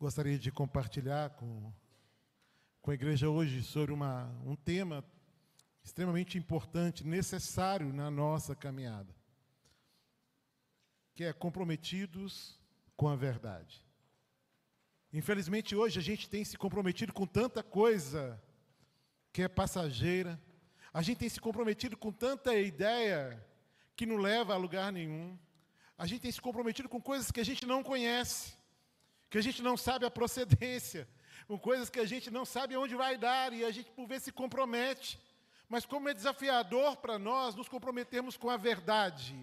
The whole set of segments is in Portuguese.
gostaria de compartilhar com, com a igreja hoje sobre uma, um tema extremamente importante, necessário na nossa caminhada, que é comprometidos com a verdade. Infelizmente, hoje a gente tem se comprometido com tanta coisa que é passageira, a gente tem se comprometido com tanta ideia que não leva a lugar nenhum, a gente tem se comprometido com coisas que a gente não conhece, que a gente não sabe a procedência, com coisas que a gente não sabe aonde vai dar e a gente por vezes se compromete. Mas como é desafiador para nós nos comprometermos com a verdade.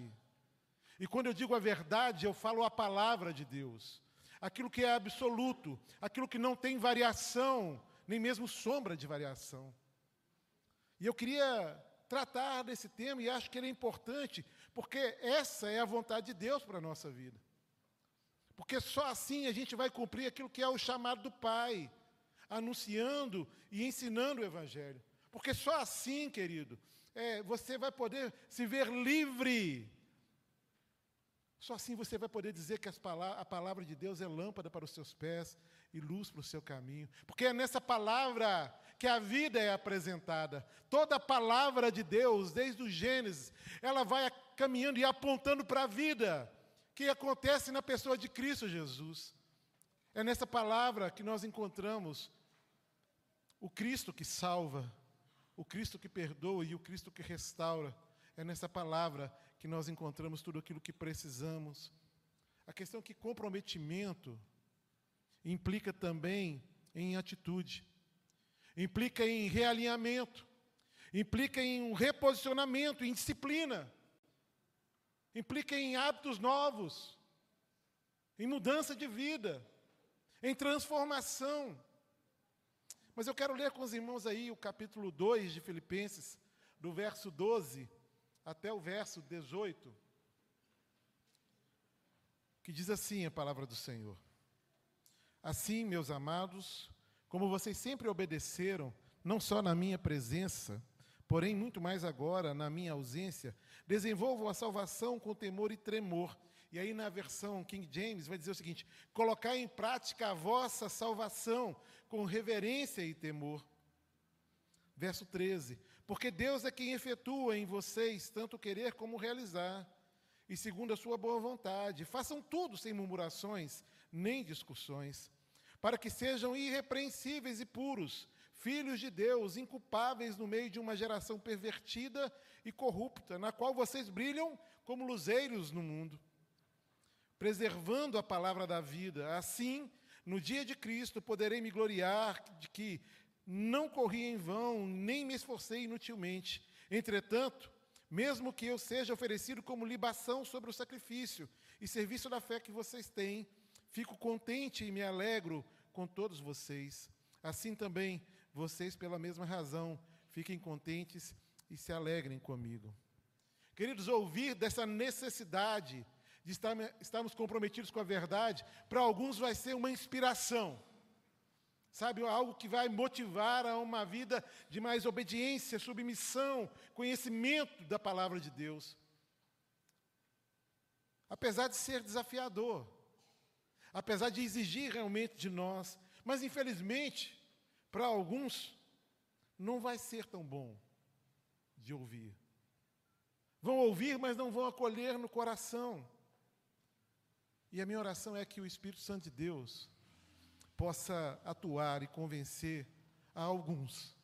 E quando eu digo a verdade, eu falo a palavra de Deus aquilo que é absoluto, aquilo que não tem variação, nem mesmo sombra de variação. E eu queria tratar desse tema e acho que ele é importante, porque essa é a vontade de Deus para a nossa vida. Porque só assim a gente vai cumprir aquilo que é o chamado do Pai, anunciando e ensinando o Evangelho. Porque só assim, querido, é, você vai poder se ver livre só assim você vai poder dizer que a palavra de Deus é lâmpada para os seus pés e luz para o seu caminho. Porque é nessa palavra que a vida é apresentada. Toda a palavra de Deus, desde o Gênesis, ela vai caminhando e apontando para a vida que acontece na pessoa de Cristo Jesus. É nessa palavra que nós encontramos o Cristo que salva, o Cristo que perdoa e o Cristo que restaura. É nessa palavra que nós encontramos tudo aquilo que precisamos. A questão é que comprometimento implica também em atitude, implica em realinhamento, implica em um reposicionamento, em disciplina, implica em hábitos novos, em mudança de vida, em transformação. Mas eu quero ler com os irmãos aí o capítulo 2 de Filipenses, do verso 12 até o verso 18, que diz assim a palavra do Senhor: Assim, meus amados, como vocês sempre obedeceram, não só na minha presença, porém muito mais agora na minha ausência, desenvolvam a salvação com temor e tremor. E aí na versão King James vai dizer o seguinte: colocar em prática a vossa salvação com reverência e temor. Verso 13: porque Deus é quem efetua em vocês tanto querer como realizar, e segundo a sua boa vontade. Façam tudo sem murmurações nem discussões, para que sejam irrepreensíveis e puros, filhos de Deus, inculpáveis no meio de uma geração pervertida e corrupta, na qual vocês brilham como luzeiros no mundo, preservando a palavra da vida. Assim, no dia de Cristo, poderei me gloriar de que não corri em vão, nem me esforcei inutilmente. Entretanto, mesmo que eu seja oferecido como libação sobre o sacrifício e serviço da fé que vocês têm, fico contente e me alegro com todos vocês. Assim também, vocês, pela mesma razão, fiquem contentes e se alegrem comigo. Queridos, ouvir dessa necessidade de estarmos comprometidos com a verdade, para alguns vai ser uma inspiração. Sabe, algo que vai motivar a uma vida de mais obediência, submissão, conhecimento da palavra de Deus. Apesar de ser desafiador, apesar de exigir realmente de nós, mas infelizmente, para alguns, não vai ser tão bom de ouvir. Vão ouvir, mas não vão acolher no coração. E a minha oração é que o Espírito Santo de Deus possa atuar e convencer a alguns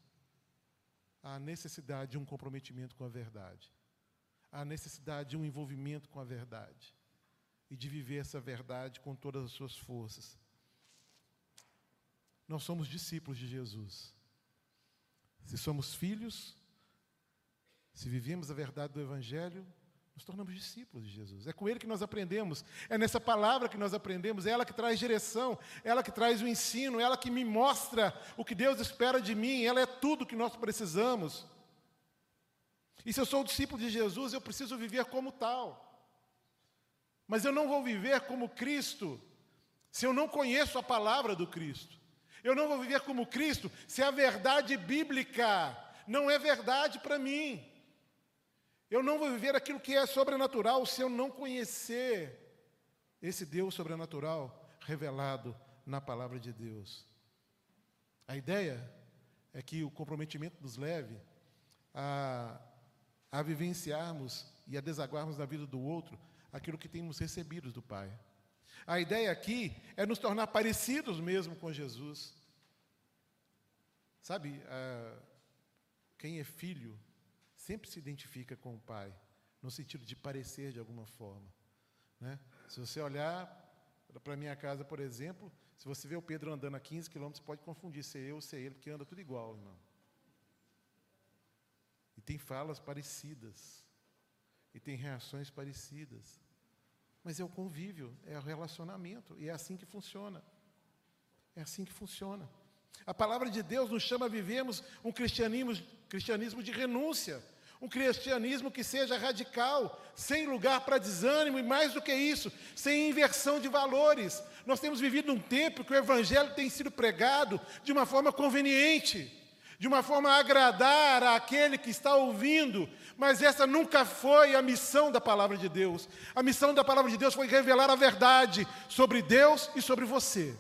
a necessidade de um comprometimento com a verdade, a necessidade de um envolvimento com a verdade e de viver essa verdade com todas as suas forças. Nós somos discípulos de Jesus. Se somos filhos, se vivemos a verdade do Evangelho, nos tornamos discípulos de Jesus. É com Ele que nós aprendemos. É nessa palavra que nós aprendemos. É ela que traz direção. É ela que traz o ensino. É ela que me mostra o que Deus espera de mim. Ela é tudo que nós precisamos. E se eu sou discípulo de Jesus, eu preciso viver como tal. Mas eu não vou viver como Cristo se eu não conheço a palavra do Cristo. Eu não vou viver como Cristo se a verdade bíblica não é verdade para mim. Eu não vou viver aquilo que é sobrenatural se eu não conhecer esse Deus sobrenatural revelado na palavra de Deus. A ideia é que o comprometimento nos leve a, a vivenciarmos e a desaguarmos na vida do outro aquilo que temos recebido do Pai. A ideia aqui é nos tornar parecidos mesmo com Jesus. Sabe, quem é filho sempre se identifica com o pai, no sentido de parecer de alguma forma. Né? Se você olhar para minha casa, por exemplo, se você vê o Pedro andando a 15 quilômetros, pode confundir ser eu ou ser ele, porque anda tudo igual, irmão. E tem falas parecidas. E tem reações parecidas. Mas é o convívio, é o relacionamento, e é assim que funciona. É assim que funciona. A palavra de Deus nos chama a vivermos um cristianismo, cristianismo de renúncia, um cristianismo que seja radical, sem lugar para desânimo e mais do que isso, sem inversão de valores. Nós temos vivido um tempo que o evangelho tem sido pregado de uma forma conveniente, de uma forma a agradar àquele que está ouvindo, mas essa nunca foi a missão da palavra de Deus. A missão da palavra de Deus foi revelar a verdade sobre Deus e sobre você.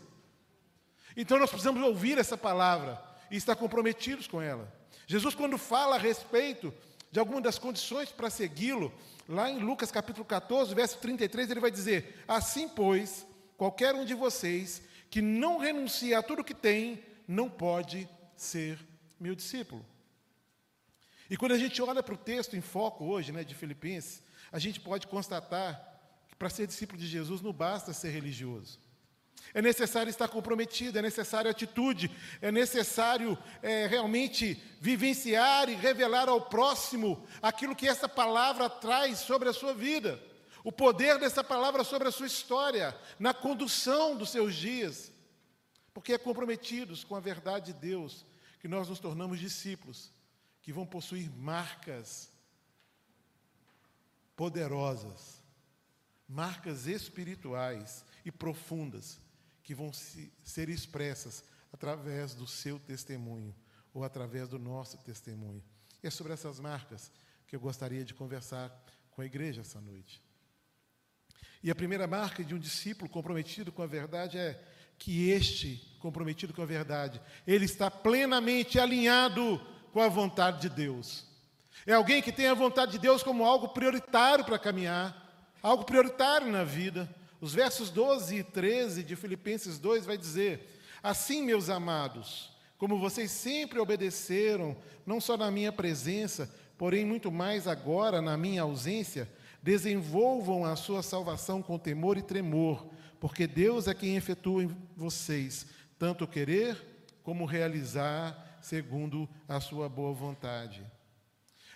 Então nós precisamos ouvir essa palavra e estar comprometidos com ela. Jesus, quando fala a respeito de alguma das condições para segui-lo, lá em Lucas capítulo 14, verso 33, ele vai dizer: Assim, pois, qualquer um de vocês que não renuncia a tudo que tem, não pode ser meu discípulo. E quando a gente olha para o texto em foco hoje, né, de Filipenses, a gente pode constatar que para ser discípulo de Jesus não basta ser religioso. É necessário estar comprometido, é necessário atitude, é necessário é, realmente vivenciar e revelar ao próximo aquilo que essa palavra traz sobre a sua vida, o poder dessa palavra sobre a sua história, na condução dos seus dias. Porque é comprometidos com a verdade de Deus que nós nos tornamos discípulos, que vão possuir marcas poderosas, marcas espirituais e profundas que vão se, ser expressas através do seu testemunho ou através do nosso testemunho. E é sobre essas marcas que eu gostaria de conversar com a igreja essa noite. E a primeira marca de um discípulo comprometido com a verdade é que este, comprometido com a verdade, ele está plenamente alinhado com a vontade de Deus. É alguém que tem a vontade de Deus como algo prioritário para caminhar, algo prioritário na vida. Os versos 12 e 13 de Filipenses 2 vai dizer: Assim, meus amados, como vocês sempre obedeceram, não só na minha presença, porém muito mais agora na minha ausência, desenvolvam a sua salvação com temor e tremor, porque Deus é quem efetua em vocês tanto querer como realizar segundo a sua boa vontade.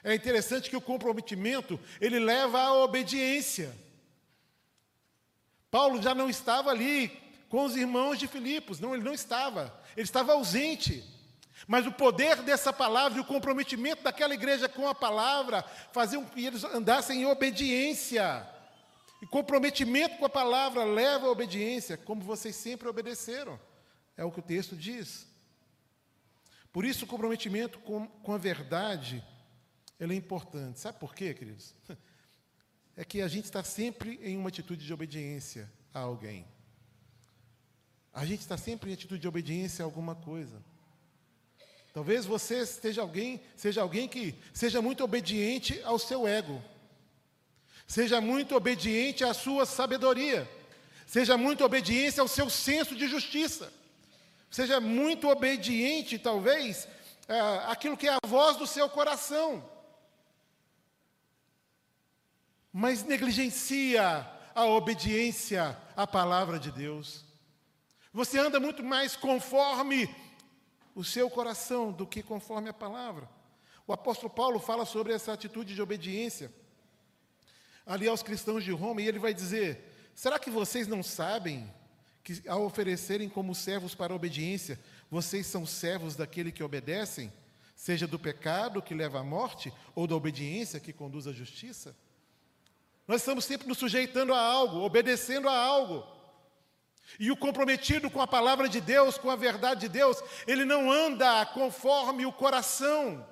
É interessante que o comprometimento, ele leva à obediência. Paulo já não estava ali com os irmãos de Filipos, não, ele não estava, ele estava ausente. Mas o poder dessa palavra e o comprometimento daquela igreja com a palavra faziam que eles andassem em obediência. E comprometimento com a palavra leva à obediência, como vocês sempre obedeceram. É o que o texto diz. Por isso, o comprometimento com, com a verdade é importante. Sabe por quê, queridos? é que a gente está sempre em uma atitude de obediência a alguém. A gente está sempre em atitude de obediência a alguma coisa. Talvez você esteja alguém, seja alguém que seja muito obediente ao seu ego. Seja muito obediente à sua sabedoria. Seja muito obediente ao seu senso de justiça. Seja muito obediente, talvez, àquilo que é a voz do seu coração mas negligencia a obediência à palavra de Deus. Você anda muito mais conforme o seu coração do que conforme a palavra. O apóstolo Paulo fala sobre essa atitude de obediência ali aos cristãos de Roma, e ele vai dizer: será que vocês não sabem que, ao oferecerem como servos para a obediência, vocês são servos daquele que obedecem, seja do pecado que leva à morte, ou da obediência que conduz à justiça? Nós estamos sempre nos sujeitando a algo, obedecendo a algo. E o comprometido com a palavra de Deus, com a verdade de Deus, ele não anda conforme o coração,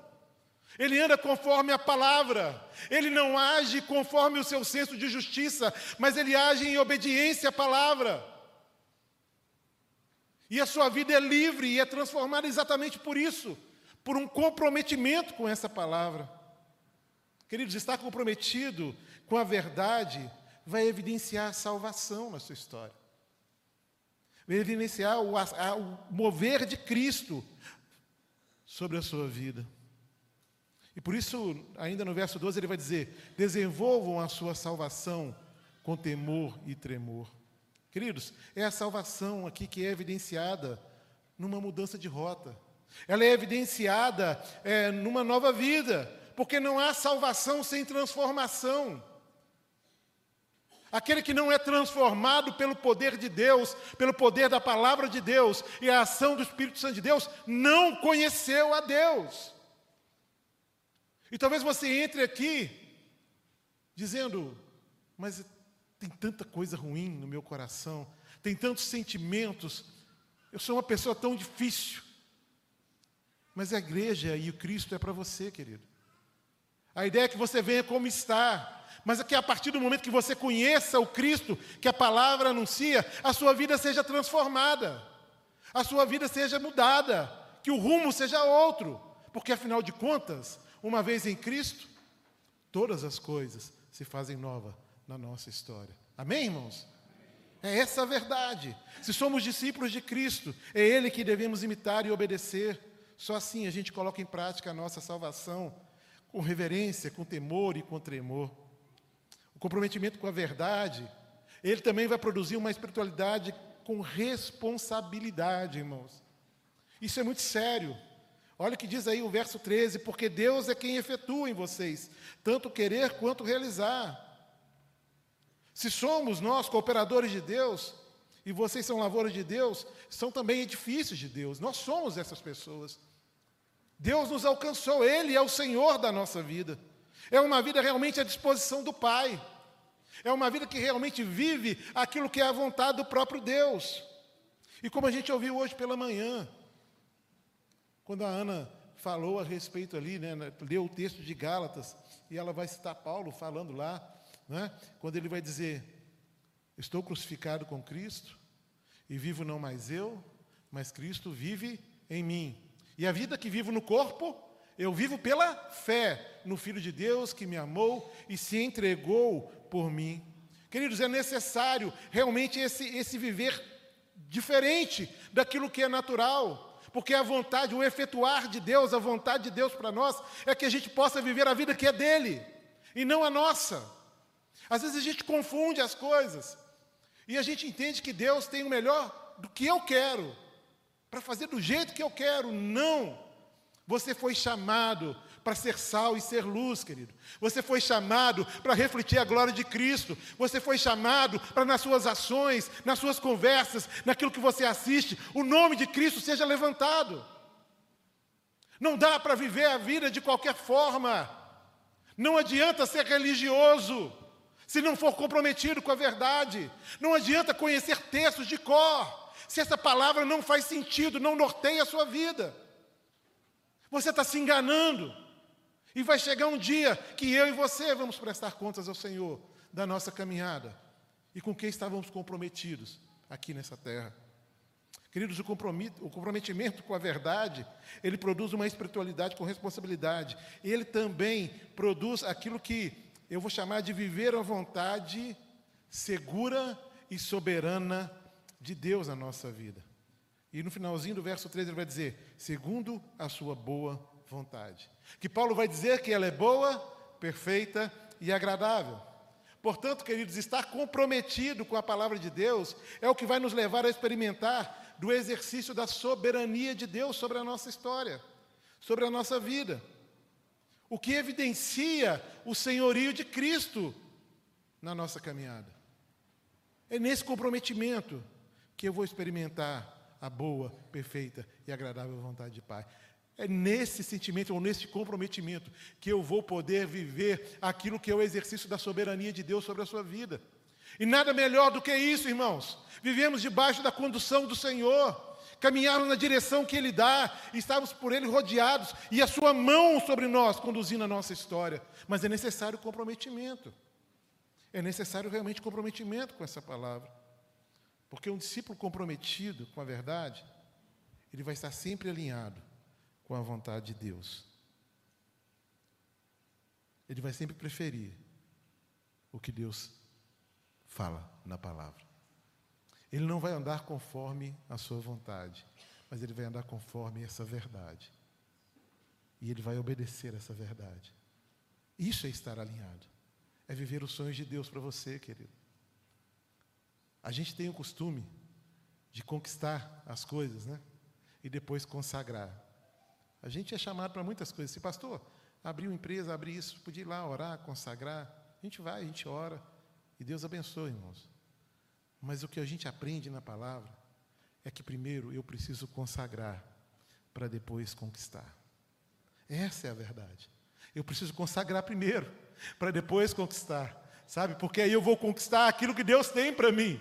ele anda conforme a palavra, ele não age conforme o seu senso de justiça, mas ele age em obediência à palavra. E a sua vida é livre e é transformada exatamente por isso, por um comprometimento com essa palavra. Queridos, estar comprometido com a verdade vai evidenciar a salvação na sua história. Vai evidenciar o, mover de Cristo sobre a sua vida. E por isso, ainda no verso 12, ele vai dizer: desenvolvam a sua salvação com temor e tremor. Queridos, é a salvação aqui que é evidenciada numa mudança de rota. Ela é evidenciada é, numa nova vida, porque não há salvação sem transformação. Aquele que não é transformado pelo poder de Deus, pelo poder da palavra de Deus e a ação do Espírito Santo de Deus, não conheceu a Deus. E talvez você entre aqui dizendo, mas tem tanta coisa ruim no meu coração, tem tantos sentimentos, eu sou uma pessoa tão difícil. Mas a igreja e o Cristo é para você, querido. A ideia é que você venha como está, mas é que a partir do momento que você conheça o Cristo, que a palavra anuncia, a sua vida seja transformada, a sua vida seja mudada, que o rumo seja outro, porque afinal de contas, uma vez em Cristo, todas as coisas se fazem novas na nossa história. Amém, irmãos? É essa a verdade. Se somos discípulos de Cristo, é Ele que devemos imitar e obedecer. Só assim a gente coloca em prática a nossa salvação, com reverência, com temor e com tremor. O comprometimento com a verdade, ele também vai produzir uma espiritualidade com responsabilidade, irmãos. Isso é muito sério. Olha o que diz aí o verso 13: porque Deus é quem efetua em vocês, tanto querer quanto realizar. Se somos nós cooperadores de Deus, e vocês são lavouras de Deus, são também edifícios de Deus. Nós somos essas pessoas. Deus nos alcançou, Ele é o Senhor da nossa vida. É uma vida realmente à disposição do Pai. É uma vida que realmente vive aquilo que é a vontade do próprio Deus. E como a gente ouviu hoje pela manhã, quando a Ana falou a respeito ali, né, leu o texto de Gálatas, e ela vai citar Paulo falando lá, né? quando ele vai dizer: Estou crucificado com Cristo, e vivo não mais eu, mas Cristo vive em mim. E a vida que vivo no corpo, eu vivo pela fé no Filho de Deus que me amou e se entregou por mim. Queridos, é necessário realmente esse, esse viver diferente daquilo que é natural, porque a vontade, o efetuar de Deus, a vontade de Deus para nós, é que a gente possa viver a vida que é dele e não a nossa. Às vezes a gente confunde as coisas e a gente entende que Deus tem o melhor do que eu quero, para fazer do jeito que eu quero. Não! Você foi chamado para ser sal e ser luz, querido. Você foi chamado para refletir a glória de Cristo. Você foi chamado para, nas suas ações, nas suas conversas, naquilo que você assiste, o nome de Cristo seja levantado. Não dá para viver a vida de qualquer forma. Não adianta ser religioso se não for comprometido com a verdade. Não adianta conhecer textos de cor, se essa palavra não faz sentido, não norteia a sua vida. Você está se enganando. E vai chegar um dia que eu e você vamos prestar contas ao Senhor da nossa caminhada e com quem estávamos comprometidos aqui nessa terra. Queridos, o comprometimento com a verdade, ele produz uma espiritualidade com responsabilidade. Ele também produz aquilo que eu vou chamar de viver a vontade segura e soberana de Deus na nossa vida. E no finalzinho do verso 13 ele vai dizer: segundo a sua boa vontade. Que Paulo vai dizer que ela é boa, perfeita e agradável. Portanto, queridos, estar comprometido com a palavra de Deus é o que vai nos levar a experimentar do exercício da soberania de Deus sobre a nossa história, sobre a nossa vida o que evidencia o senhorio de Cristo na nossa caminhada. É nesse comprometimento que eu vou experimentar a boa, perfeita e agradável vontade de Pai. É nesse sentimento ou nesse comprometimento que eu vou poder viver aquilo que é o exercício da soberania de Deus sobre a sua vida. E nada melhor do que isso, irmãos. Vivemos debaixo da condução do Senhor caminharam na direção que Ele dá, estávamos por Ele rodeados, e a Sua mão sobre nós conduzindo a nossa história. Mas é necessário comprometimento. É necessário realmente comprometimento com essa palavra. Porque um discípulo comprometido com a verdade, ele vai estar sempre alinhado com a vontade de Deus. Ele vai sempre preferir o que Deus fala na palavra. Ele não vai andar conforme a sua vontade, mas ele vai andar conforme essa verdade. E ele vai obedecer essa verdade. Isso é estar alinhado. É viver os sonhos de Deus para você, querido. A gente tem o costume de conquistar as coisas, né? E depois consagrar. A gente é chamado para muitas coisas. Se pastor, abrir uma empresa, abrir isso, podia ir lá orar, consagrar. A gente vai, a gente ora. E Deus abençoe, irmãos. Mas o que a gente aprende na palavra é que primeiro eu preciso consagrar para depois conquistar. Essa é a verdade. Eu preciso consagrar primeiro para depois conquistar. Sabe? Porque aí eu vou conquistar aquilo que Deus tem para mim.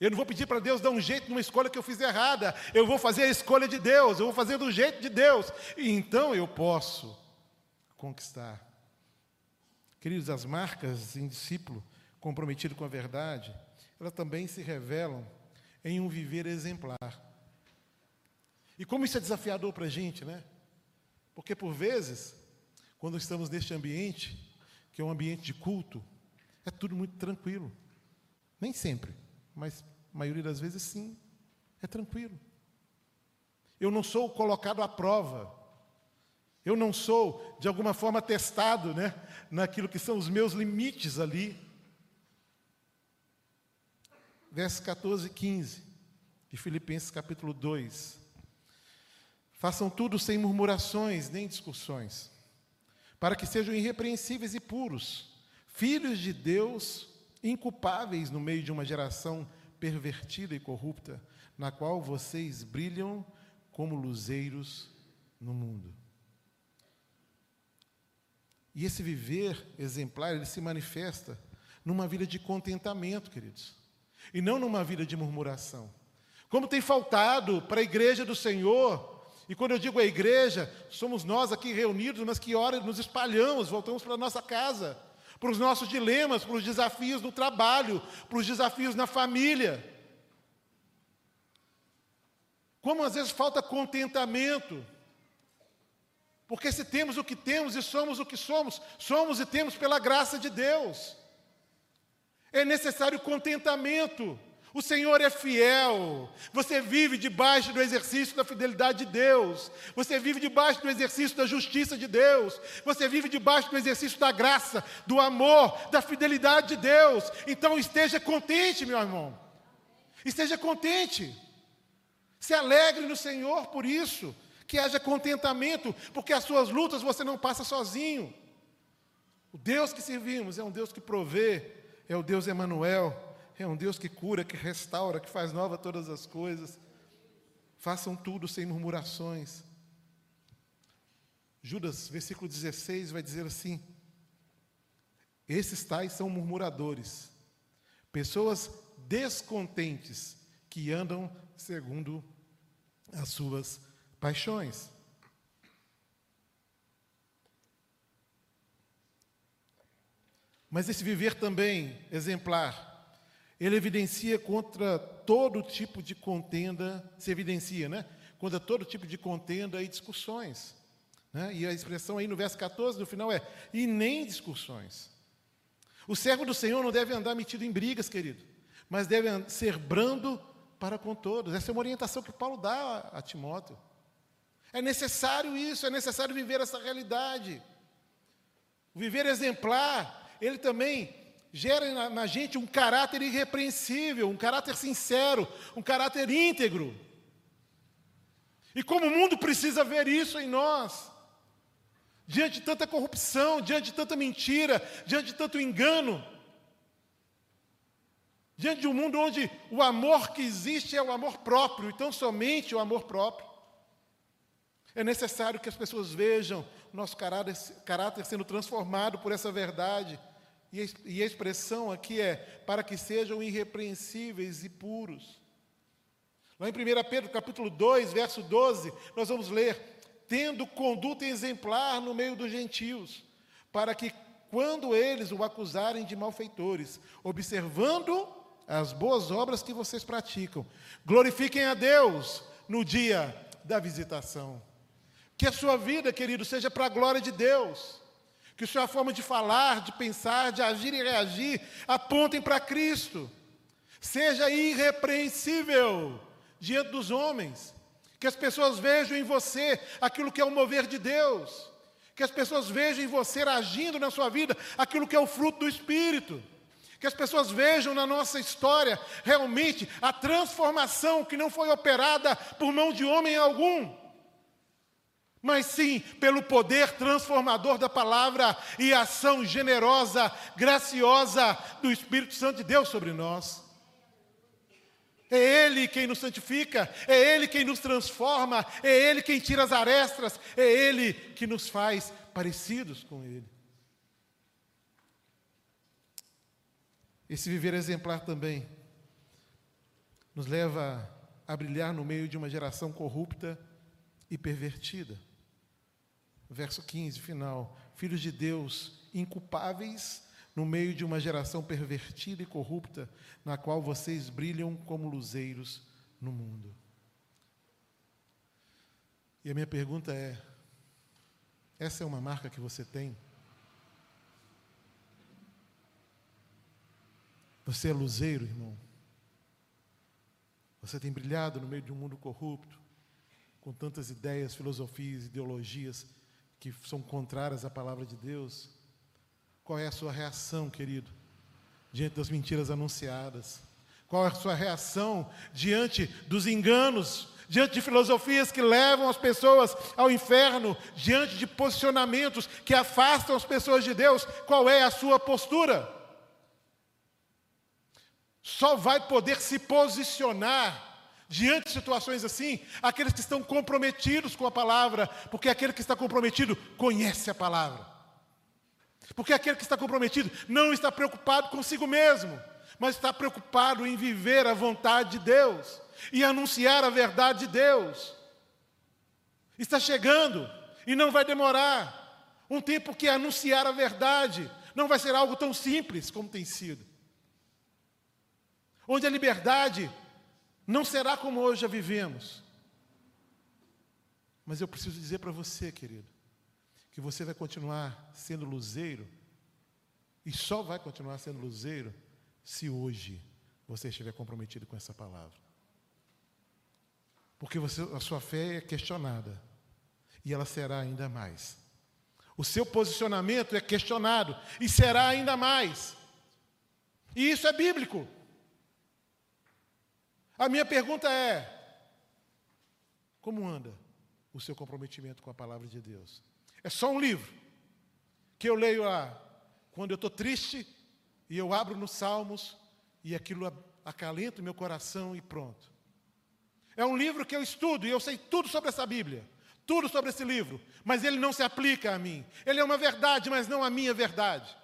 Eu não vou pedir para Deus dar um jeito numa escolha que eu fiz errada. Eu vou fazer a escolha de Deus, eu vou fazer do jeito de Deus. E então eu posso conquistar. Queridos, as marcas em discípulo comprometido com a verdade, elas também se revelam em um viver exemplar. E como isso é desafiador para a gente, né? Porque por vezes, quando estamos neste ambiente, que é um ambiente de culto, é tudo muito tranquilo. Nem sempre, mas a maioria das vezes sim, é tranquilo. Eu não sou colocado à prova. Eu não sou, de alguma forma, testado né, naquilo que são os meus limites ali. Versos 14 e 15, de Filipenses capítulo 2. Façam tudo sem murmurações nem discussões, para que sejam irrepreensíveis e puros, filhos de Deus, inculpáveis no meio de uma geração pervertida e corrupta, na qual vocês brilham como luzeiros no mundo. E esse viver exemplar, ele se manifesta numa vida de contentamento, queridos, e não numa vida de murmuração. Como tem faltado para a igreja do Senhor, e quando eu digo a igreja, somos nós aqui reunidos, mas que hora nos espalhamos, voltamos para a nossa casa, para os nossos dilemas, para os desafios no trabalho, para os desafios na família. Como às vezes falta contentamento, porque se temos o que temos e somos o que somos, somos e temos pela graça de Deus. É necessário contentamento. O Senhor é fiel. Você vive debaixo do exercício da fidelidade de Deus. Você vive debaixo do exercício da justiça de Deus. Você vive debaixo do exercício da graça, do amor, da fidelidade de Deus. Então esteja contente, meu irmão. Esteja contente. Se alegre no Senhor por isso. Que haja contentamento, porque as suas lutas você não passa sozinho. O Deus que servimos é um Deus que provê, é o Deus Emanuel é um Deus que cura, que restaura, que faz nova todas as coisas. Façam tudo sem murmurações. Judas, versículo 16, vai dizer assim: Esses tais são murmuradores, pessoas descontentes que andam segundo as suas paixões. Mas esse viver também exemplar ele evidencia contra todo tipo de contenda, se evidencia, né? Contra todo tipo de contenda e discussões. Né? E a expressão aí no verso 14, no final é: e nem discussões. O servo do Senhor não deve andar metido em brigas, querido, mas deve ser brando para com todos. Essa é uma orientação que Paulo dá a Timóteo. É necessário isso, é necessário viver essa realidade. Viver exemplar, ele também gera na, gente um caráter irrepreensível, um caráter sincero, um caráter íntegro. E como o mundo precisa ver isso em nós, diante de tanta corrupção, diante de tanta mentira, diante de tanto engano, diante de um mundo onde o amor que existe é o amor próprio, então somente o amor próprio. É necessário que as pessoas vejam nosso caráter, caráter sendo transformado por essa verdade e a expressão aqui é para que sejam irrepreensíveis e puros. Lá em 1 Pedro capítulo 2, verso 12, nós vamos ler: tendo conduta exemplar no meio dos gentios, para que quando eles o acusarem de malfeitores, observando as boas obras que vocês praticam. Glorifiquem a Deus no dia da visitação. Que a sua vida, querido, seja para a glória de Deus. Que sua forma de falar, de pensar, de agir e reagir apontem para Cristo. Seja irrepreensível diante dos homens. Que as pessoas vejam em você aquilo que é o mover de Deus. Que as pessoas vejam em você agindo na sua vida aquilo que é o fruto do Espírito. Que as pessoas vejam na nossa história realmente a transformação que não foi operada por mão de homem algum, mas sim pelo poder transformador da palavra e ação generosa, graciosa do Espírito Santo de Deus sobre nós. É Ele quem nos santifica, é Ele quem nos transforma, é Ele quem tira as arestas, é Ele que nos faz parecidos com Ele. Esse viver exemplar também nos leva a brilhar no meio de uma geração corrupta e pervertida. Verso 15, final. Filhos de Deus, inculpáveis no meio de uma geração pervertida e corrupta, na qual vocês brilham como luzeiros no mundo. E a minha pergunta é: essa é uma marca que você tem? Você é luzeiro, irmão? Você tem brilhado no meio de um mundo corrupto, com tantas ideias, filosofias, ideologias que são contrárias à palavra de Deus? Qual é a sua reação, querido, diante das mentiras anunciadas? Qual é a sua reação diante dos enganos, diante de filosofias que levam as pessoas ao inferno, diante de posicionamentos que afastam as pessoas de Deus? Qual é a sua postura? Só vai poder se posicionar diante de situações assim aqueles que estão comprometidos com a palavra, porque aquele que está comprometido conhece a palavra. Porque aquele que está comprometido não está preocupado consigo mesmo, mas está preocupado em viver a vontade de Deus e anunciar a verdade de Deus. Está chegando e não vai demorar. Um tempo que anunciar a verdade não vai ser algo tão simples como tem sido. Onde a liberdade não será como hoje a vivemos. Mas eu preciso dizer para você, querido, que você vai continuar sendo luzeiro, e só vai continuar sendo luzeiro se hoje você estiver comprometido com essa palavra. Porque você, a sua fé é questionada, e ela será ainda mais. O seu posicionamento é questionado, e será ainda mais. E isso é bíblico. A minha pergunta é: como anda o seu comprometimento com a palavra de Deus? É só um livro que eu leio lá quando eu estou triste e eu abro nos Salmos e aquilo acalenta o meu coração e pronto. É um livro que eu estudo e eu sei tudo sobre essa Bíblia, tudo sobre esse livro, mas ele não se aplica a mim. Ele é uma verdade, mas não a minha verdade.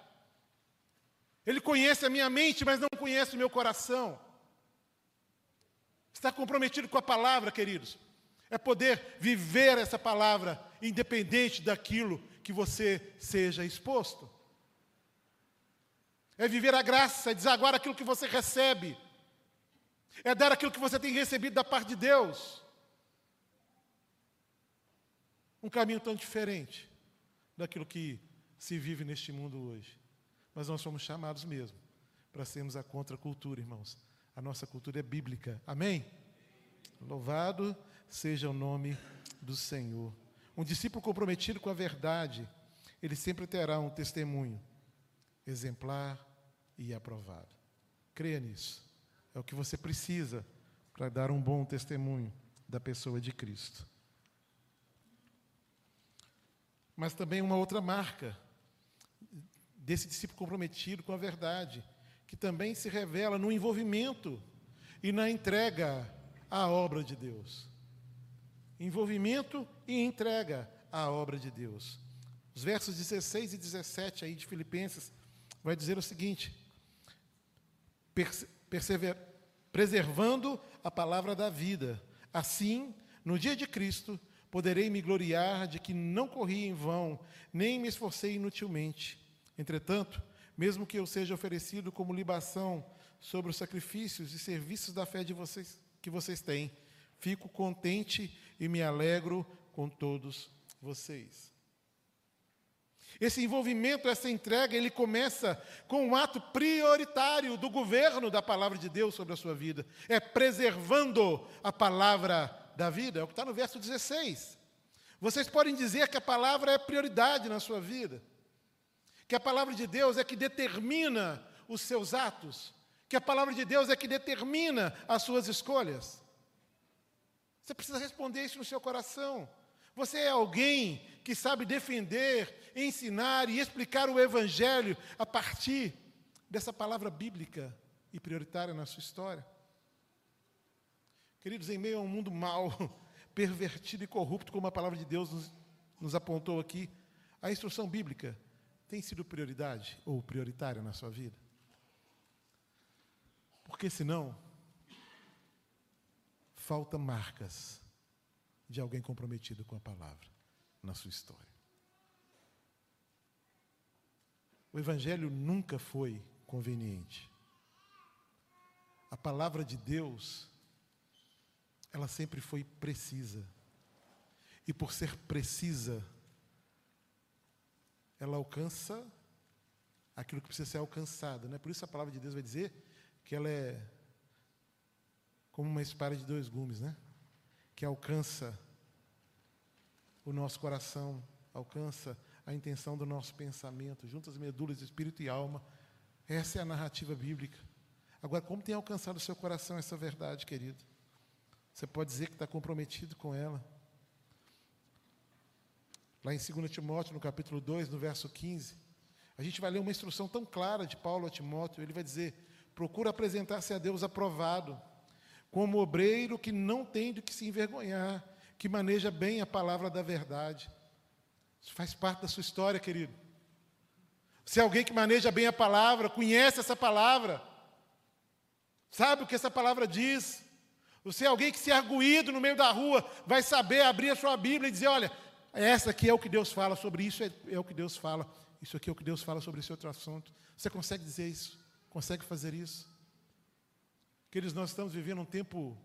Ele conhece a minha mente, mas não conhece o meu coração. Está comprometido com a palavra, queridos. É poder viver essa palavra independente daquilo que você seja exposto. É viver a graça, é desaguar aquilo que você recebe. É dar aquilo que você tem recebido da parte de Deus. Um caminho tão diferente daquilo que se vive neste mundo hoje. Mas nós somos chamados mesmo para sermos a contracultura, irmãos. A nossa cultura é bíblica. Amém? Louvado seja o nome do Senhor. Um discípulo comprometido com a verdade, ele sempre terá um testemunho exemplar e aprovado. Creia nisso. É o que você precisa para dar um bom testemunho da pessoa de Cristo. Mas também uma outra marca desse discípulo comprometido com a verdade, que também se revela no envolvimento e na entrega à obra de Deus envolvimento e entrega à obra de Deus. Os versos 16 e 17 aí de Filipenses vai dizer o seguinte: persever, preservando a palavra da vida. Assim, no dia de Cristo, poderei me gloriar de que não corri em vão, nem me esforcei inutilmente. Entretanto, mesmo que eu seja oferecido como libação sobre os sacrifícios e serviços da fé de vocês que vocês têm. Fico contente e me alegro com todos vocês. Esse envolvimento, essa entrega, ele começa com um ato prioritário do governo da palavra de Deus sobre a sua vida. É preservando a palavra da vida. É o que está no verso 16. Vocês podem dizer que a palavra é prioridade na sua vida. Que a palavra de Deus é que determina os seus atos. Que a palavra de Deus é que determina as suas escolhas. Você precisa responder isso no seu coração. Você é alguém que sabe defender, ensinar e explicar o Evangelho a partir dessa palavra bíblica e prioritária na sua história. Queridos, em meio a um mundo mau, pervertido e corrupto, como a palavra de Deus nos, nos apontou aqui, a instrução bíblica tem sido prioridade ou prioritária na sua vida? Porque senão, falta marcas de alguém comprometido com a palavra na sua história. O Evangelho nunca foi conveniente. A palavra de Deus, ela sempre foi precisa. E por ser precisa, ela alcança aquilo que precisa ser alcançado. Né? Por isso a palavra de Deus vai dizer que ela é como uma espada de dois gumes, né? que alcança o nosso coração, alcança a intenção do nosso pensamento, junto às medulas, espírito e alma. Essa é a narrativa bíblica. Agora, como tem alcançado o seu coração essa verdade, querido? Você pode dizer que está comprometido com ela. Lá em 2 Timóteo, no capítulo 2, no verso 15, a gente vai ler uma instrução tão clara de Paulo a Timóteo. Ele vai dizer: procura apresentar-se a Deus aprovado como obreiro que não tem do que se envergonhar, que maneja bem a palavra da verdade. Isso faz parte da sua história, querido. Você é alguém que maneja bem a palavra, conhece essa palavra, sabe o que essa palavra diz. Você é alguém que, se arguído no meio da rua, vai saber abrir a sua Bíblia e dizer: olha, essa aqui é o que Deus fala sobre isso, é, é o que Deus fala, isso aqui é o que Deus fala sobre esse outro assunto. Você consegue dizer isso? Consegue fazer isso? Queridos, nós estamos vivendo um tempo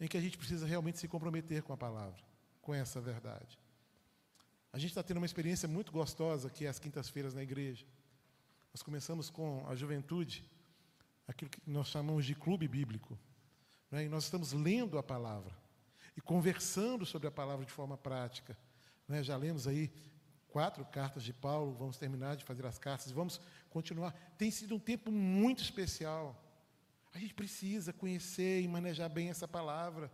em que a gente precisa realmente se comprometer com a palavra, com essa verdade. A gente está tendo uma experiência muito gostosa aqui às quintas-feiras na igreja. Nós começamos com a juventude, aquilo que nós chamamos de clube bíblico. Né? E nós estamos lendo a palavra e conversando sobre a palavra de forma prática. Né? Já lemos aí quatro cartas de Paulo, vamos terminar de fazer as cartas, vamos continuar. Tem sido um tempo muito especial. A gente precisa conhecer e manejar bem essa palavra.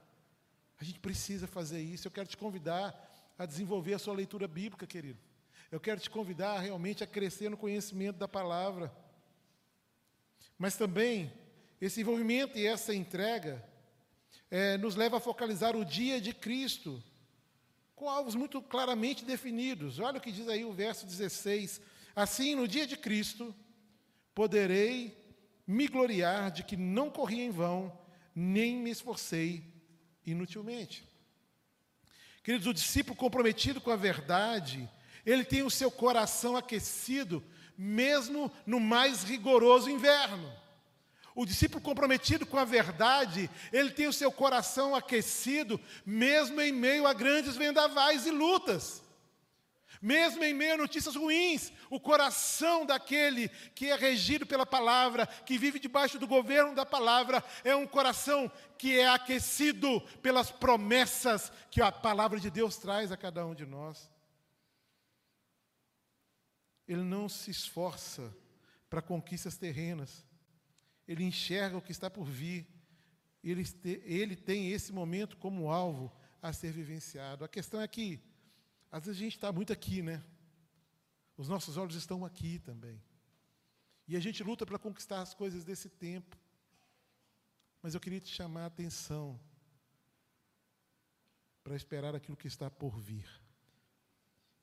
A gente precisa fazer isso. Eu quero te convidar a desenvolver a sua leitura bíblica, querido. Eu quero te convidar realmente a crescer no conhecimento da palavra. Mas também, esse envolvimento e essa entrega é, nos leva a focalizar o dia de Cristo, com alvos muito claramente definidos. Olha o que diz aí o verso 16: Assim, no dia de Cristo, poderei me gloriar de que não corri em vão, nem me esforcei inutilmente. Queridos, o discípulo comprometido com a verdade, ele tem o seu coração aquecido, mesmo no mais rigoroso inverno. O discípulo comprometido com a verdade, ele tem o seu coração aquecido, mesmo em meio a grandes vendavais e lutas. Mesmo em meio a notícias ruins, o coração daquele que é regido pela palavra, que vive debaixo do governo da palavra, é um coração que é aquecido pelas promessas que a palavra de Deus traz a cada um de nós. Ele não se esforça para conquistas terrenas, ele enxerga o que está por vir, ele, ele tem esse momento como alvo a ser vivenciado. A questão é que às vezes a gente está muito aqui, né? Os nossos olhos estão aqui também. E a gente luta para conquistar as coisas desse tempo. Mas eu queria te chamar a atenção para esperar aquilo que está por vir.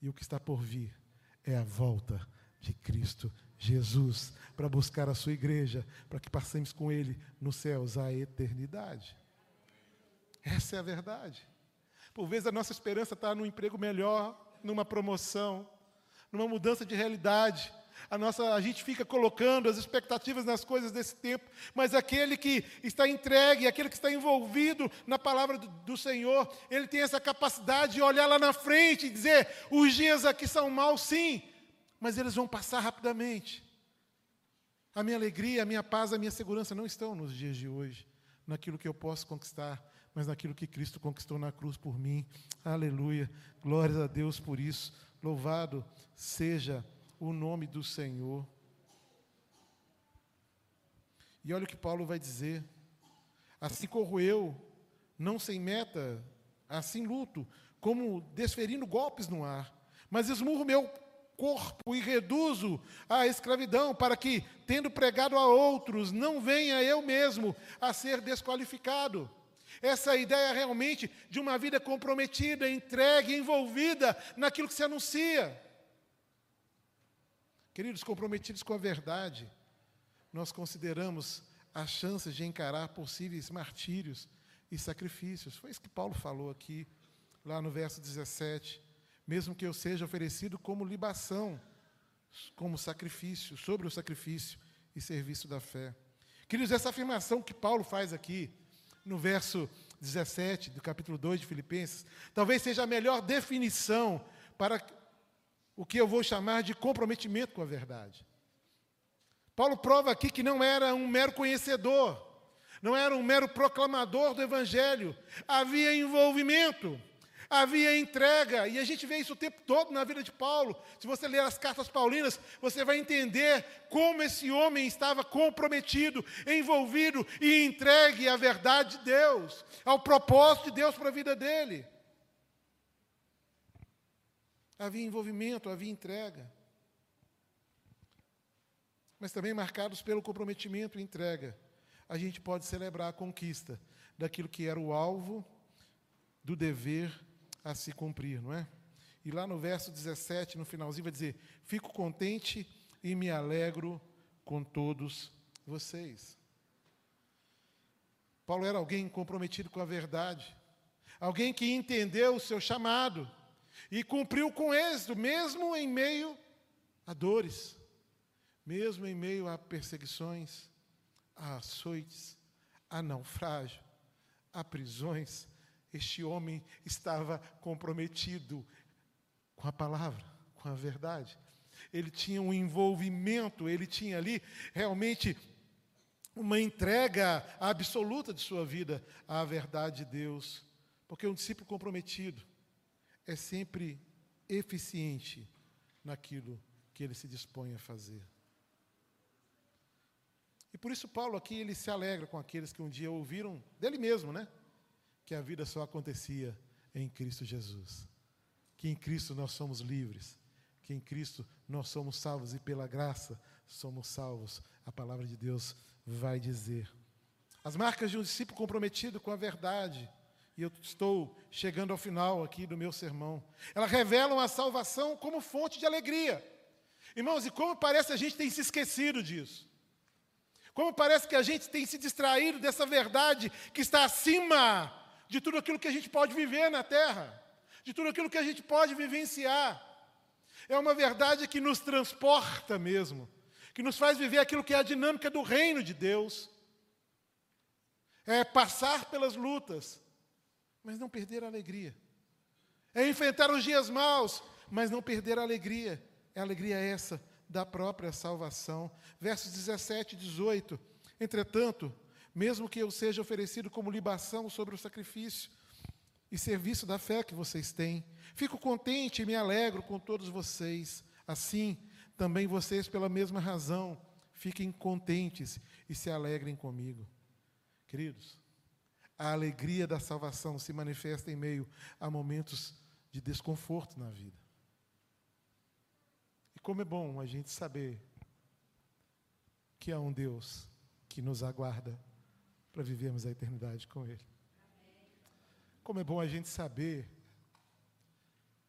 E o que está por vir é a volta de Cristo Jesus para buscar a sua igreja, para que passemos com Ele nos céus a eternidade. Essa é a verdade. Por vezes a nossa esperança está num emprego melhor, numa promoção, numa mudança de realidade. A, nossa, a gente fica colocando as expectativas nas coisas desse tempo, mas aquele que está entregue, aquele que está envolvido na palavra do, do Senhor, ele tem essa capacidade de olhar lá na frente e dizer: os dias aqui são maus, sim, mas eles vão passar rapidamente. A minha alegria, a minha paz, a minha segurança não estão nos dias de hoje, naquilo que eu posso conquistar, mas naquilo que Cristo conquistou na cruz por mim. Aleluia. Glórias a Deus por isso. Louvado seja o nome do Senhor. E olha o que Paulo vai dizer. Assim corro eu, não sem meta, assim luto, como desferindo golpes no ar, mas esmurro meu corpo e reduzo à escravidão, para que, tendo pregado a outros, não venha eu mesmo a ser desqualificado. Essa é ideia realmente de uma vida comprometida, entregue, envolvida naquilo que se anuncia. Queridos, comprometidos com a verdade, nós consideramos as chances de encarar possíveis martírios e sacrifícios. Foi isso que Paulo falou aqui, lá no verso 17. Mesmo que eu seja oferecido como libação, como sacrifício, sobre o sacrifício e serviço da fé. Queridos, essa afirmação que Paulo faz aqui, no verso 17 do capítulo 2 de Filipenses, talvez seja a melhor definição para o que eu vou chamar de comprometimento com a verdade. Paulo prova aqui que não era um mero conhecedor, não era um mero proclamador do Evangelho, havia envolvimento, havia entrega, e a gente vê isso o tempo todo na vida de Paulo. Se você ler as cartas paulinas, você vai entender como esse homem estava comprometido, envolvido e entregue à verdade de Deus, ao propósito de Deus para a vida dele. Havia envolvimento, havia entrega. Mas também marcados pelo comprometimento e entrega, a gente pode celebrar a conquista daquilo que era o alvo do dever a se cumprir, não é? E lá no verso 17, no finalzinho, vai dizer: Fico contente e me alegro com todos vocês. Paulo era alguém comprometido com a verdade, alguém que entendeu o seu chamado e cumpriu com êxito, mesmo em meio a dores, mesmo em meio a perseguições, a açoites, a naufrágio, a prisões, este homem estava comprometido com a palavra, com a verdade. Ele tinha um envolvimento, ele tinha ali realmente uma entrega absoluta de sua vida à verdade de Deus. Porque um discípulo comprometido é sempre eficiente naquilo que ele se dispõe a fazer. E por isso Paulo aqui ele se alegra com aqueles que um dia ouviram dele mesmo, né? Que a vida só acontecia em Cristo Jesus. Que em Cristo nós somos livres, que em Cristo nós somos salvos e pela graça somos salvos. A palavra de Deus vai dizer. As marcas de um discípulo comprometido com a verdade, e eu estou chegando ao final aqui do meu sermão. Elas revelam a salvação como fonte de alegria. Irmãos, e como parece a gente tem se esquecido disso. Como parece que a gente tem se distraído dessa verdade que está acima de tudo aquilo que a gente pode viver na terra, de tudo aquilo que a gente pode vivenciar. É uma verdade que nos transporta mesmo, que nos faz viver aquilo que é a dinâmica do reino de Deus. É passar pelas lutas, mas não perder a alegria. É enfrentar os dias maus, mas não perder a alegria. É a alegria essa da própria salvação. Versos 17 e 18. Entretanto, mesmo que eu seja oferecido como libação sobre o sacrifício e serviço da fé que vocês têm. Fico contente e me alegro com todos vocês. Assim, também vocês, pela mesma razão, fiquem contentes e se alegrem comigo. Queridos, a alegria da salvação se manifesta em meio a momentos de desconforto na vida. E como é bom a gente saber que há um Deus que nos aguarda para vivermos a eternidade com Ele. Como é bom a gente saber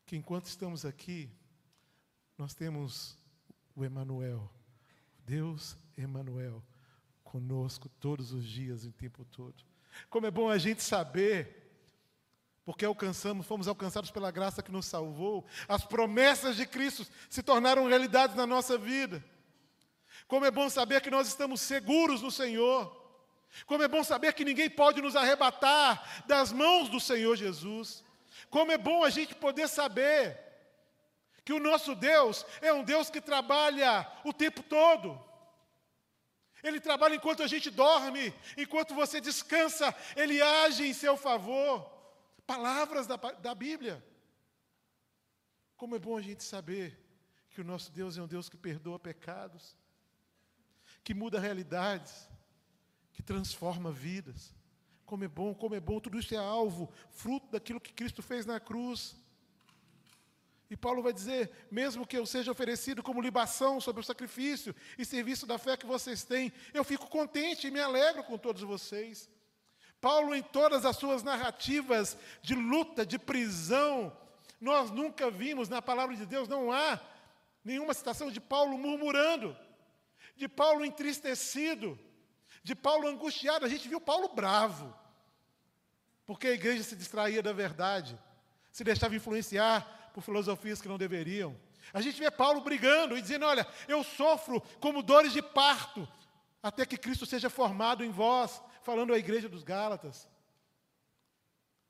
que enquanto estamos aqui, nós temos o Emanuel, Deus Emanuel, conosco todos os dias, o tempo todo. Como é bom a gente saber, porque alcançamos, fomos alcançados pela graça que nos salvou, as promessas de Cristo se tornaram realidade na nossa vida. Como é bom saber que nós estamos seguros no Senhor. Como é bom saber que ninguém pode nos arrebatar das mãos do Senhor Jesus. Como é bom a gente poder saber que o nosso Deus é um Deus que trabalha o tempo todo. Ele trabalha enquanto a gente dorme, enquanto você descansa, ele age em seu favor. Palavras da, da Bíblia. Como é bom a gente saber que o nosso Deus é um Deus que perdoa pecados, que muda realidades, que transforma vidas. Como é bom, como é bom, tudo isso é alvo, fruto daquilo que Cristo fez na cruz. E Paulo vai dizer: mesmo que eu seja oferecido como libação sobre o sacrifício e serviço da fé que vocês têm, eu fico contente e me alegro com todos vocês. Paulo, em todas as suas narrativas de luta, de prisão, nós nunca vimos na palavra de Deus, não há nenhuma citação de Paulo murmurando, de Paulo entristecido, de Paulo angustiado. A gente viu Paulo bravo, porque a igreja se distraía da verdade, se deixava influenciar por filosofias que não deveriam. A gente vê Paulo brigando e dizendo: Olha, eu sofro como dores de parto, até que Cristo seja formado em vós falando à igreja dos Gálatas.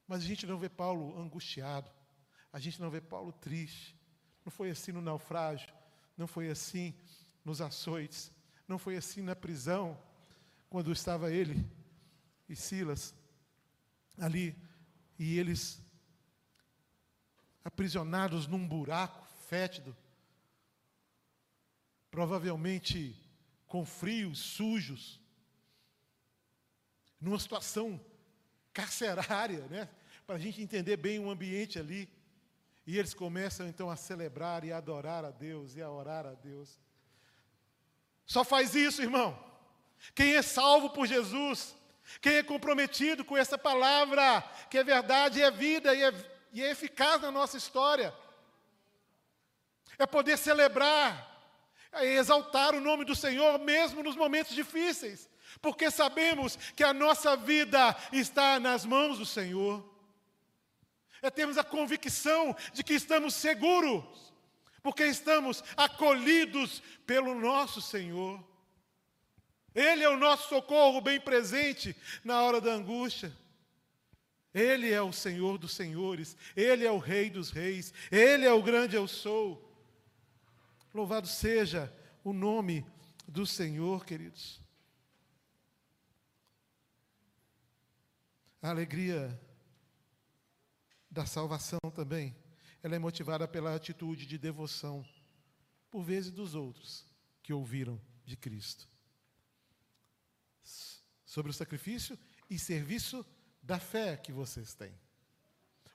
Mas a gente não vê Paulo angustiado, a gente não vê Paulo triste. Não foi assim no naufrágio, não foi assim nos açoites, não foi assim na prisão, quando estava ele e Silas ali, e eles aprisionados num buraco fétido, provavelmente com frios, sujos, numa situação carcerária, né? para a gente entender bem o ambiente ali. E eles começam então a celebrar e a adorar a Deus e a orar a Deus. Só faz isso, irmão. Quem é salvo por Jesus, quem é comprometido com essa palavra, que é verdade, é vida e é, e é eficaz na nossa história, é poder celebrar, é exaltar o nome do Senhor, mesmo nos momentos difíceis porque sabemos que a nossa vida está nas mãos do Senhor. É termos a convicção de que estamos seguros, porque estamos acolhidos pelo nosso Senhor. Ele é o nosso socorro bem presente na hora da angústia. Ele é o Senhor dos senhores, Ele é o Rei dos reis, Ele é o grande eu sou. Louvado seja o nome do Senhor, queridos. A alegria da salvação também, ela é motivada pela atitude de devoção, por vezes dos outros que ouviram de Cristo. Sobre o sacrifício e serviço da fé que vocês têm.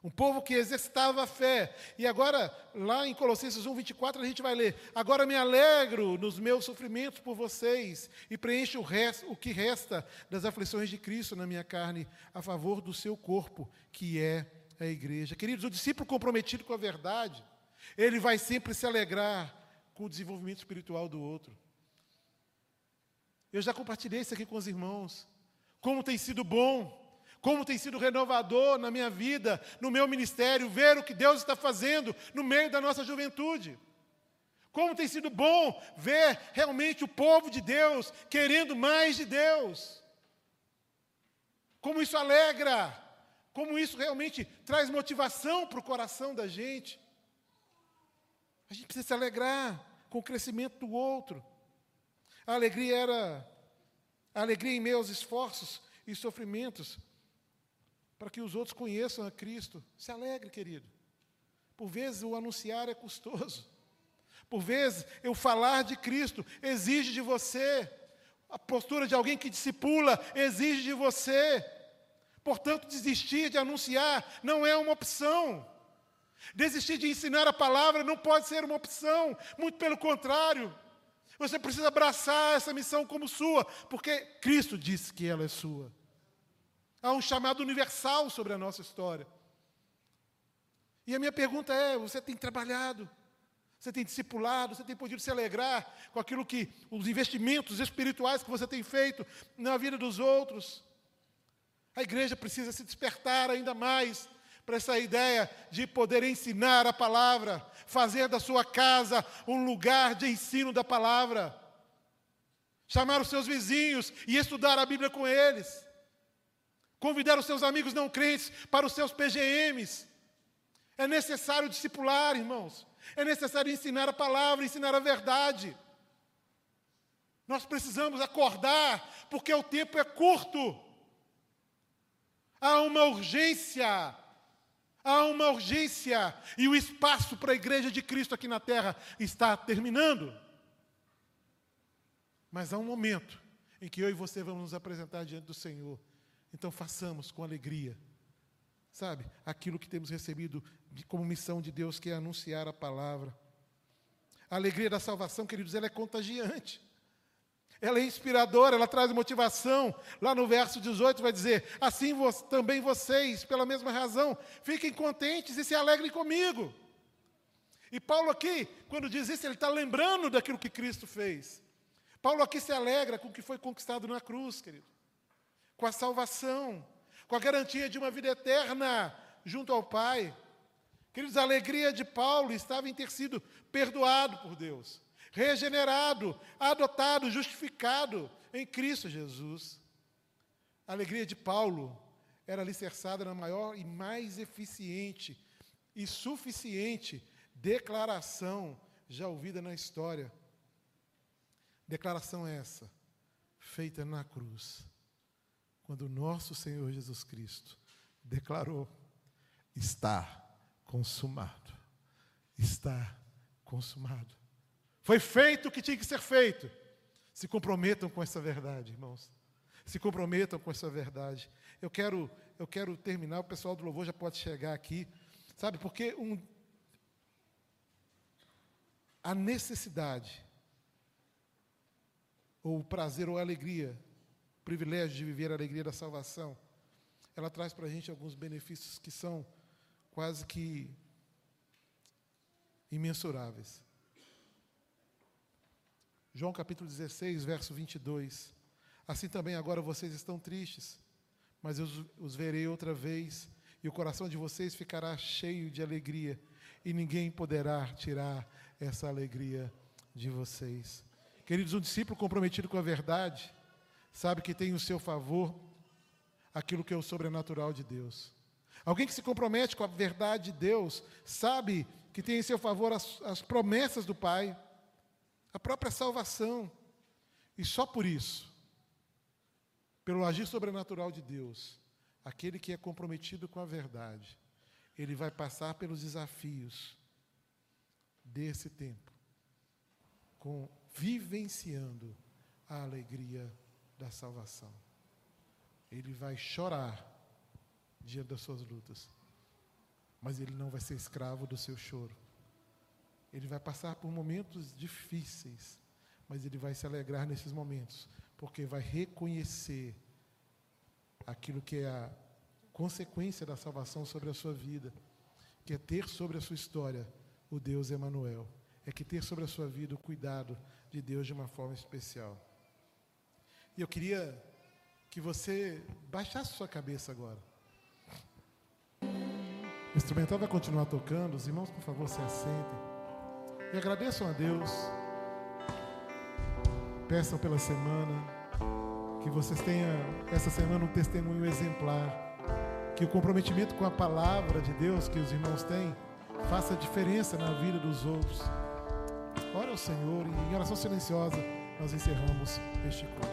Um povo que exercitava a fé. E agora, lá em Colossenses 1, 24, a gente vai ler: Agora me alegro nos meus sofrimentos por vocês e preencho o, resto, o que resta das aflições de Cristo na minha carne, a favor do seu corpo, que é a igreja. Queridos, o discípulo comprometido com a verdade, ele vai sempre se alegrar com o desenvolvimento espiritual do outro. Eu já compartilhei isso aqui com os irmãos. Como tem sido bom como tem sido renovador na minha vida, no meu ministério, ver o que Deus está fazendo no meio da nossa juventude. Como tem sido bom ver realmente o povo de Deus querendo mais de Deus. Como isso alegra, como isso realmente traz motivação para o coração da gente. A gente precisa se alegrar com o crescimento do outro. A alegria era a alegria em meus esforços e sofrimentos para que os outros conheçam a Cristo. Se alegre, querido. Por vezes o anunciar é custoso. Por vezes eu falar de Cristo exige de você. A postura de alguém que discipula exige de você. Portanto, desistir de anunciar não é uma opção. Desistir de ensinar a palavra não pode ser uma opção, muito pelo contrário. Você precisa abraçar essa missão como sua, porque Cristo disse que ela é sua. Há um chamado universal sobre a nossa história. E a minha pergunta é: você tem trabalhado? Você tem discipulado? Você tem podido se alegrar com aquilo que, os investimentos espirituais que você tem feito na vida dos outros? A igreja precisa se despertar ainda mais para essa ideia de poder ensinar a palavra, fazer da sua casa um lugar de ensino da palavra, chamar os seus vizinhos e estudar a Bíblia com eles, convidar os seus amigos não crentes para os seus PGMs. É necessário discipular, irmãos. É necessário ensinar a palavra, ensinar a verdade. Nós precisamos acordar, porque o tempo é curto. Há uma urgência. Há uma urgência. E o espaço para a igreja de Cristo aqui na terra está terminando. Mas há um momento em que eu e você vamos nos apresentar diante do Senhor. Então façamos com alegria, sabe, aquilo que temos recebido como missão de Deus, que é anunciar a palavra. A alegria da salvação, queridos, ela é contagiante ela é inspiradora, ela traz motivação. Lá no verso 18 vai dizer: Assim também vocês, pela mesma razão, fiquem contentes e se alegrem comigo. E Paulo aqui, quando diz isso, ele está lembrando daquilo que Cristo fez. Paulo aqui se alegra com o que foi conquistado na cruz, querido, com a salvação, com a garantia de uma vida eterna junto ao Pai. Queridos, a alegria de Paulo estava em ter sido perdoado por Deus regenerado, adotado, justificado em Cristo Jesus. A alegria de Paulo era alicerçada na maior e mais eficiente e suficiente declaração já ouvida na história. Declaração essa, feita na cruz, quando o nosso Senhor Jesus Cristo declarou: está consumado. Está consumado. Foi feito o que tinha que ser feito. Se comprometam com essa verdade, irmãos. Se comprometam com essa verdade. Eu quero, eu quero terminar, o pessoal do louvor já pode chegar aqui. Sabe, porque um, a necessidade, ou o prazer ou a alegria, o privilégio de viver a alegria da salvação, ela traz para a gente alguns benefícios que são quase que imensuráveis. João capítulo 16, verso 22. Assim também agora vocês estão tristes, mas eu os verei outra vez, e o coração de vocês ficará cheio de alegria, e ninguém poderá tirar essa alegria de vocês. Queridos, um discípulo comprometido com a verdade, sabe que tem o seu favor aquilo que é o sobrenatural de Deus. Alguém que se compromete com a verdade de Deus, sabe que tem em seu favor as, as promessas do Pai a própria salvação. E só por isso, pelo agir sobrenatural de Deus, aquele que é comprometido com a verdade, ele vai passar pelos desafios desse tempo, com vivenciando a alegria da salvação. Ele vai chorar diante das suas lutas, mas ele não vai ser escravo do seu choro. Ele vai passar por momentos difíceis, mas ele vai se alegrar nesses momentos, porque vai reconhecer aquilo que é a consequência da salvação sobre a sua vida, que é ter sobre a sua história o Deus Emanuel, é que ter sobre a sua vida o cuidado de Deus de uma forma especial. E eu queria que você baixasse sua cabeça agora. O instrumental vai continuar tocando, os irmãos, por favor, se assentem. E agradeçam a Deus. Peçam pela semana. Que vocês tenham essa semana um testemunho exemplar. Que o comprometimento com a palavra de Deus que os irmãos têm faça diferença na vida dos outros. Ora ao Senhor e em oração silenciosa nós encerramos este culto.